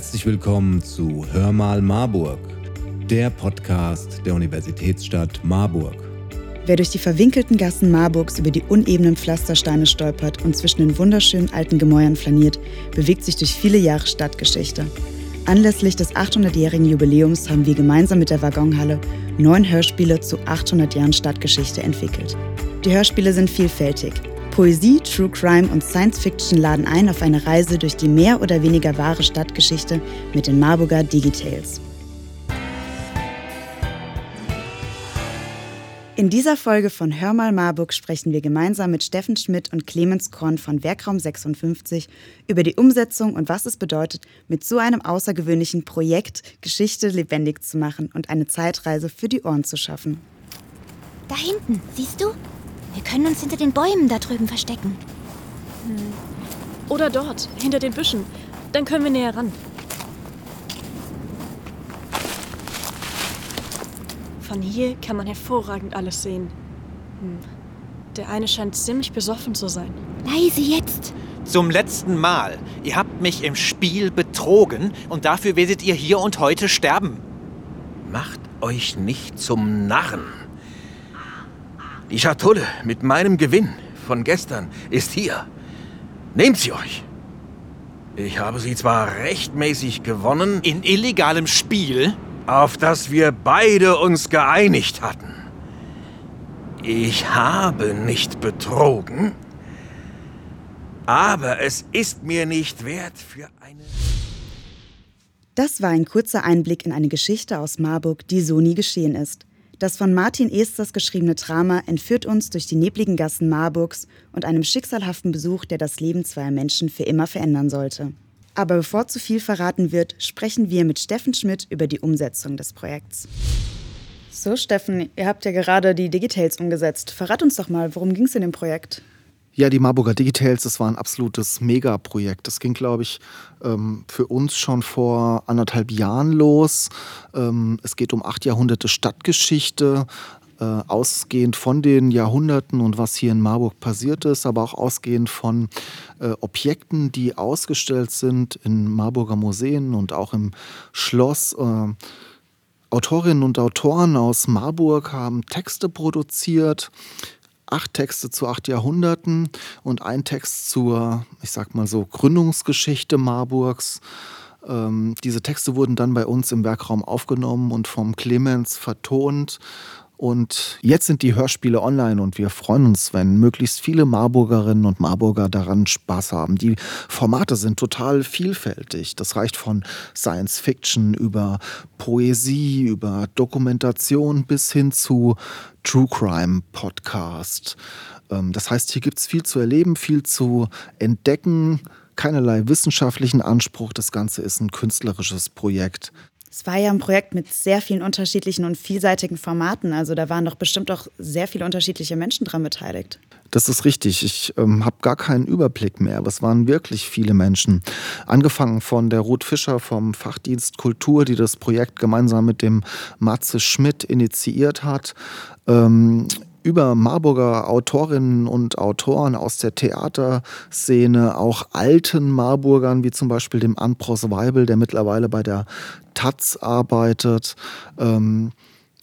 Herzlich willkommen zu Hör mal Marburg, der Podcast der Universitätsstadt Marburg. Wer durch die verwinkelten Gassen Marburgs über die unebenen Pflastersteine stolpert und zwischen den wunderschönen alten Gemäuern flaniert, bewegt sich durch viele Jahre Stadtgeschichte. Anlässlich des 800-jährigen Jubiläums haben wir gemeinsam mit der Waggonhalle neun Hörspiele zu 800 Jahren Stadtgeschichte entwickelt. Die Hörspiele sind vielfältig. Poesie, True Crime und Science Fiction laden ein auf eine Reise durch die mehr oder weniger wahre Stadtgeschichte mit den Marburger Digitales. In dieser Folge von Hör mal Marburg sprechen wir gemeinsam mit Steffen Schmidt und Clemens Korn von Werkraum 56 über die Umsetzung und was es bedeutet, mit so einem außergewöhnlichen Projekt Geschichte lebendig zu machen und eine Zeitreise für die Ohren zu schaffen. Da hinten, siehst du? Wir können uns hinter den Bäumen da drüben verstecken. Hm. Oder dort, hinter den Büschen. Dann können wir näher ran. Von hier kann man hervorragend alles sehen. Hm. Der eine scheint ziemlich besoffen zu sein. Leise jetzt! Zum letzten Mal. Ihr habt mich im Spiel betrogen und dafür werdet ihr hier und heute sterben. Macht euch nicht zum Narren. Die Schatulle mit meinem Gewinn von gestern ist hier. Nehmt sie euch. Ich habe sie zwar rechtmäßig gewonnen. In illegalem Spiel? auf das wir beide uns geeinigt hatten. Ich habe nicht betrogen, aber es ist mir nicht wert für eine... Das war ein kurzer Einblick in eine Geschichte aus Marburg, die so nie geschehen ist. Das von Martin Esters geschriebene Drama entführt uns durch die nebligen Gassen Marburgs und einem schicksalhaften Besuch, der das Leben zweier Menschen für immer verändern sollte. Aber bevor zu viel verraten wird, sprechen wir mit Steffen Schmidt über die Umsetzung des Projekts. So, Steffen, ihr habt ja gerade die Digitales umgesetzt. Verrat uns doch mal, worum ging es in dem Projekt? Ja, die Marburger Digitales, das war ein absolutes Megaprojekt. Das ging, glaube ich, ähm, für uns schon vor anderthalb Jahren los. Ähm, es geht um acht Jahrhunderte Stadtgeschichte, äh, ausgehend von den Jahrhunderten und was hier in Marburg passiert ist, aber auch ausgehend von äh, Objekten, die ausgestellt sind in Marburger Museen und auch im Schloss. Äh, Autorinnen und Autoren aus Marburg haben Texte produziert, acht Texte zu acht Jahrhunderten und ein Text zur, ich sag mal so, Gründungsgeschichte Marburgs. Ähm, diese Texte wurden dann bei uns im Werkraum aufgenommen und vom Clemens vertont und jetzt sind die Hörspiele online und wir freuen uns, wenn möglichst viele Marburgerinnen und Marburger daran Spaß haben. Die Formate sind total vielfältig. Das reicht von Science Fiction über Poesie, über Dokumentation bis hin zu True Crime Podcast. Ähm, das heißt, hier gibt es viel zu erleben, viel zu entdecken keinerlei wissenschaftlichen Anspruch. Das Ganze ist ein künstlerisches Projekt. Es war ja ein Projekt mit sehr vielen unterschiedlichen und vielseitigen Formaten. Also da waren doch bestimmt auch sehr viele unterschiedliche Menschen dran beteiligt. Das ist richtig. Ich ähm, habe gar keinen Überblick mehr, es waren wirklich viele Menschen. Angefangen von der Ruth Fischer vom Fachdienst Kultur, die das Projekt gemeinsam mit dem Matze Schmidt initiiert hat. Ähm, über Marburger Autorinnen und Autoren aus der Theaterszene, auch alten Marburgern, wie zum Beispiel dem Anpros Weibel, der mittlerweile bei der Taz arbeitet. Ähm,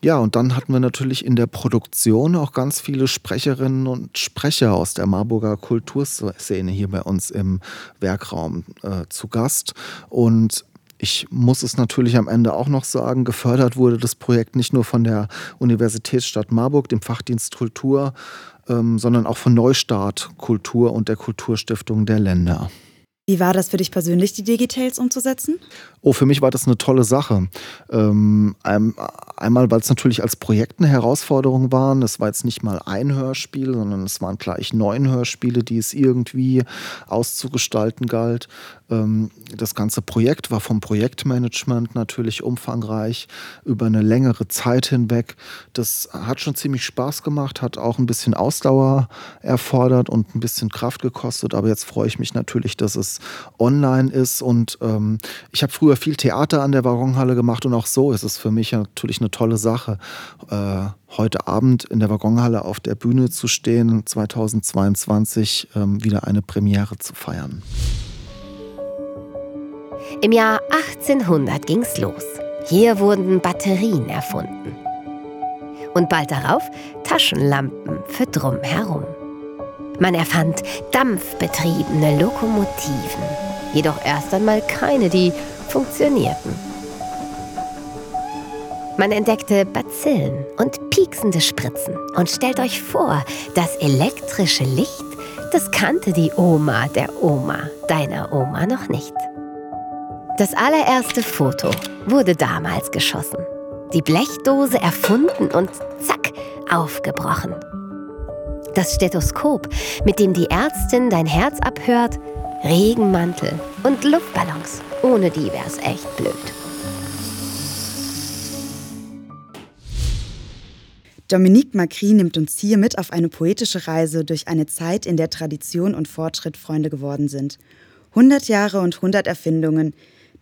ja, und dann hatten wir natürlich in der Produktion auch ganz viele Sprecherinnen und Sprecher aus der Marburger Kulturszene hier bei uns im Werkraum äh, zu Gast. Und ich muss es natürlich am Ende auch noch sagen, gefördert wurde das Projekt nicht nur von der Universitätsstadt Marburg, dem Fachdienst Kultur, ähm, sondern auch von Neustart Kultur und der Kulturstiftung der Länder. Wie war das für dich persönlich, die Digitales umzusetzen? Oh, für mich war das eine tolle Sache. Ähm, einmal, weil es natürlich als Projekt eine Herausforderung war. Es war jetzt nicht mal ein Hörspiel, sondern es waren gleich neun Hörspiele, die es irgendwie auszugestalten galt. Ähm, das ganze Projekt war vom Projektmanagement natürlich umfangreich über eine längere Zeit hinweg. Das hat schon ziemlich Spaß gemacht, hat auch ein bisschen Ausdauer erfordert und ein bisschen Kraft gekostet. Aber jetzt freue ich mich natürlich, dass es online ist. Und ähm, ich habe früher viel Theater an der Waggonhalle gemacht und auch so ist es für mich natürlich eine tolle Sache, äh, heute Abend in der Waggonhalle auf der Bühne zu stehen, 2022 ähm, wieder eine Premiere zu feiern. Im Jahr 1800 ging's los. Hier wurden Batterien erfunden. Und bald darauf Taschenlampen für drumherum. Man erfand dampfbetriebene Lokomotiven, jedoch erst einmal keine, die funktionierten. Man entdeckte Bazillen und pieksende Spritzen. Und stellt euch vor, das elektrische Licht, das kannte die Oma der Oma deiner Oma noch nicht. Das allererste Foto wurde damals geschossen. Die Blechdose erfunden und zack, aufgebrochen. Das Stethoskop, mit dem die Ärztin dein Herz abhört, Regenmantel und Luftballons. Ohne die wär's echt blöd. Dominique Macri nimmt uns hier mit auf eine poetische Reise durch eine Zeit, in der Tradition und Fortschritt Freunde geworden sind. 100 Jahre und 100 Erfindungen,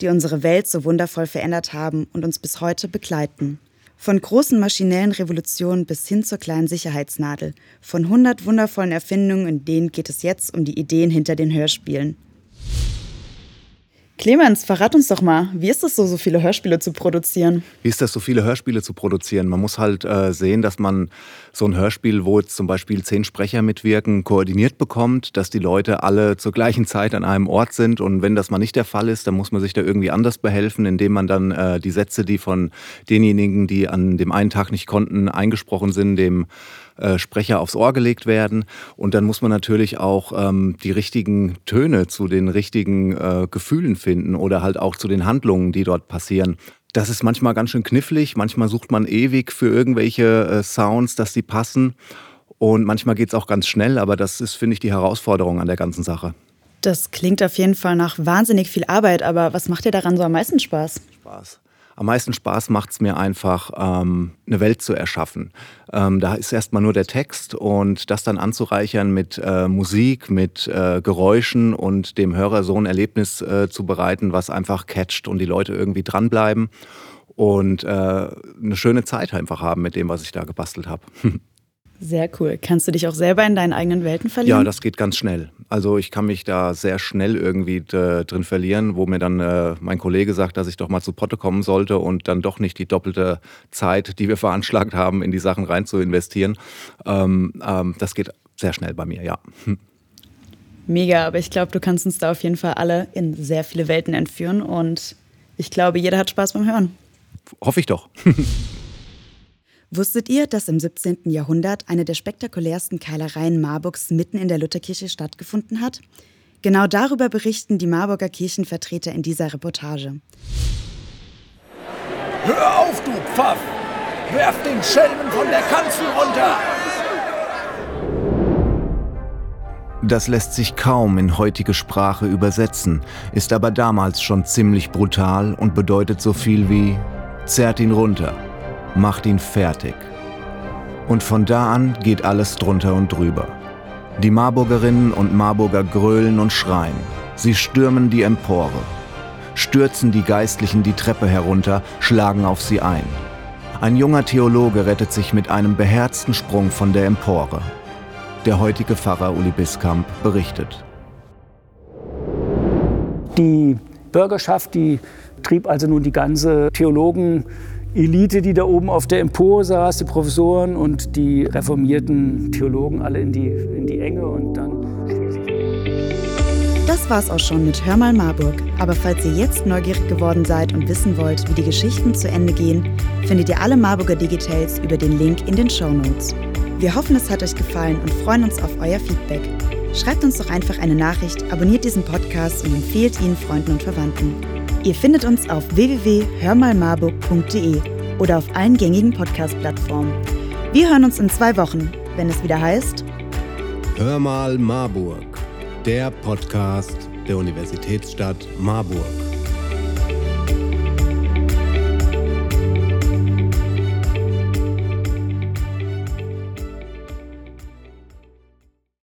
die unsere Welt so wundervoll verändert haben und uns bis heute begleiten. Von großen maschinellen Revolutionen bis hin zur kleinen Sicherheitsnadel. Von 100 wundervollen Erfindungen, in denen geht es jetzt um die Ideen hinter den Hörspielen. Clemens, verrat uns doch mal, wie ist es so, so viele Hörspiele zu produzieren? Wie ist das, so viele Hörspiele zu produzieren? Man muss halt äh, sehen, dass man so ein Hörspiel, wo jetzt zum Beispiel zehn Sprecher mitwirken, koordiniert bekommt, dass die Leute alle zur gleichen Zeit an einem Ort sind. Und wenn das mal nicht der Fall ist, dann muss man sich da irgendwie anders behelfen, indem man dann äh, die Sätze, die von denjenigen, die an dem einen Tag nicht konnten, eingesprochen sind, dem äh, Sprecher aufs Ohr gelegt werden. Und dann muss man natürlich auch ähm, die richtigen Töne zu den richtigen äh, Gefühlen finden oder halt auch zu den Handlungen, die dort passieren. Das ist manchmal ganz schön knifflig. Manchmal sucht man ewig für irgendwelche äh, Sounds, dass sie passen. Und manchmal geht es auch ganz schnell, aber das ist, finde ich, die Herausforderung an der ganzen Sache. Das klingt auf jeden Fall nach wahnsinnig viel Arbeit, aber was macht dir daran so am meisten Spaß? Spaß. Am meisten Spaß macht es mir einfach, ähm, eine Welt zu erschaffen. Ähm, da ist erstmal nur der Text und das dann anzureichern mit äh, Musik, mit äh, Geräuschen und dem Hörer so ein Erlebnis äh, zu bereiten, was einfach catcht und die Leute irgendwie dranbleiben und äh, eine schöne Zeit einfach haben mit dem, was ich da gebastelt habe. Sehr cool. Kannst du dich auch selber in deinen eigenen Welten verlieren? Ja, das geht ganz schnell. Also ich kann mich da sehr schnell irgendwie äh, drin verlieren, wo mir dann äh, mein Kollege sagt, dass ich doch mal zu Potte kommen sollte und dann doch nicht die doppelte Zeit, die wir veranschlagt haben, in die Sachen rein zu investieren. Ähm, ähm, das geht sehr schnell bei mir, ja. Hm. Mega, aber ich glaube, du kannst uns da auf jeden Fall alle in sehr viele Welten entführen und ich glaube, jeder hat Spaß beim Hören. Hoffe ich doch. Wusstet ihr, dass im 17. Jahrhundert eine der spektakulärsten Keilereien Marburgs mitten in der Lutherkirche stattgefunden hat? Genau darüber berichten die Marburger Kirchenvertreter in dieser Reportage. Hör auf, du Pfaff! Werf den Schelmen von der Kanzel runter! Das lässt sich kaum in heutige Sprache übersetzen, ist aber damals schon ziemlich brutal und bedeutet so viel wie zerrt ihn runter macht ihn fertig. Und von da an geht alles drunter und drüber. Die Marburgerinnen und Marburger gröhlen und schreien. Sie stürmen die Empore, stürzen die Geistlichen die Treppe herunter, schlagen auf sie ein. Ein junger Theologe rettet sich mit einem beherzten Sprung von der Empore. Der heutige Pfarrer Uli Biskamp berichtet. Die Bürgerschaft, die trieb also nun die ganze Theologen Elite, die da oben auf der Empore saß, die Professoren und die reformierten Theologen alle in die, in die Enge und dann Das war's auch schon mit Hör mal Marburg. Aber falls ihr jetzt neugierig geworden seid und wissen wollt, wie die Geschichten zu Ende gehen, findet ihr alle Marburger Digitales über den Link in den Show Notes. Wir hoffen, es hat euch gefallen und freuen uns auf euer Feedback. Schreibt uns doch einfach eine Nachricht, abonniert diesen Podcast und empfehlt ihn Freunden und Verwandten. Ihr findet uns auf www.hörmalmarburg.de oder auf allen gängigen Podcast-Plattformen. Wir hören uns in zwei Wochen, wenn es wieder heißt Hör mal Marburg, der Podcast der Universitätsstadt Marburg.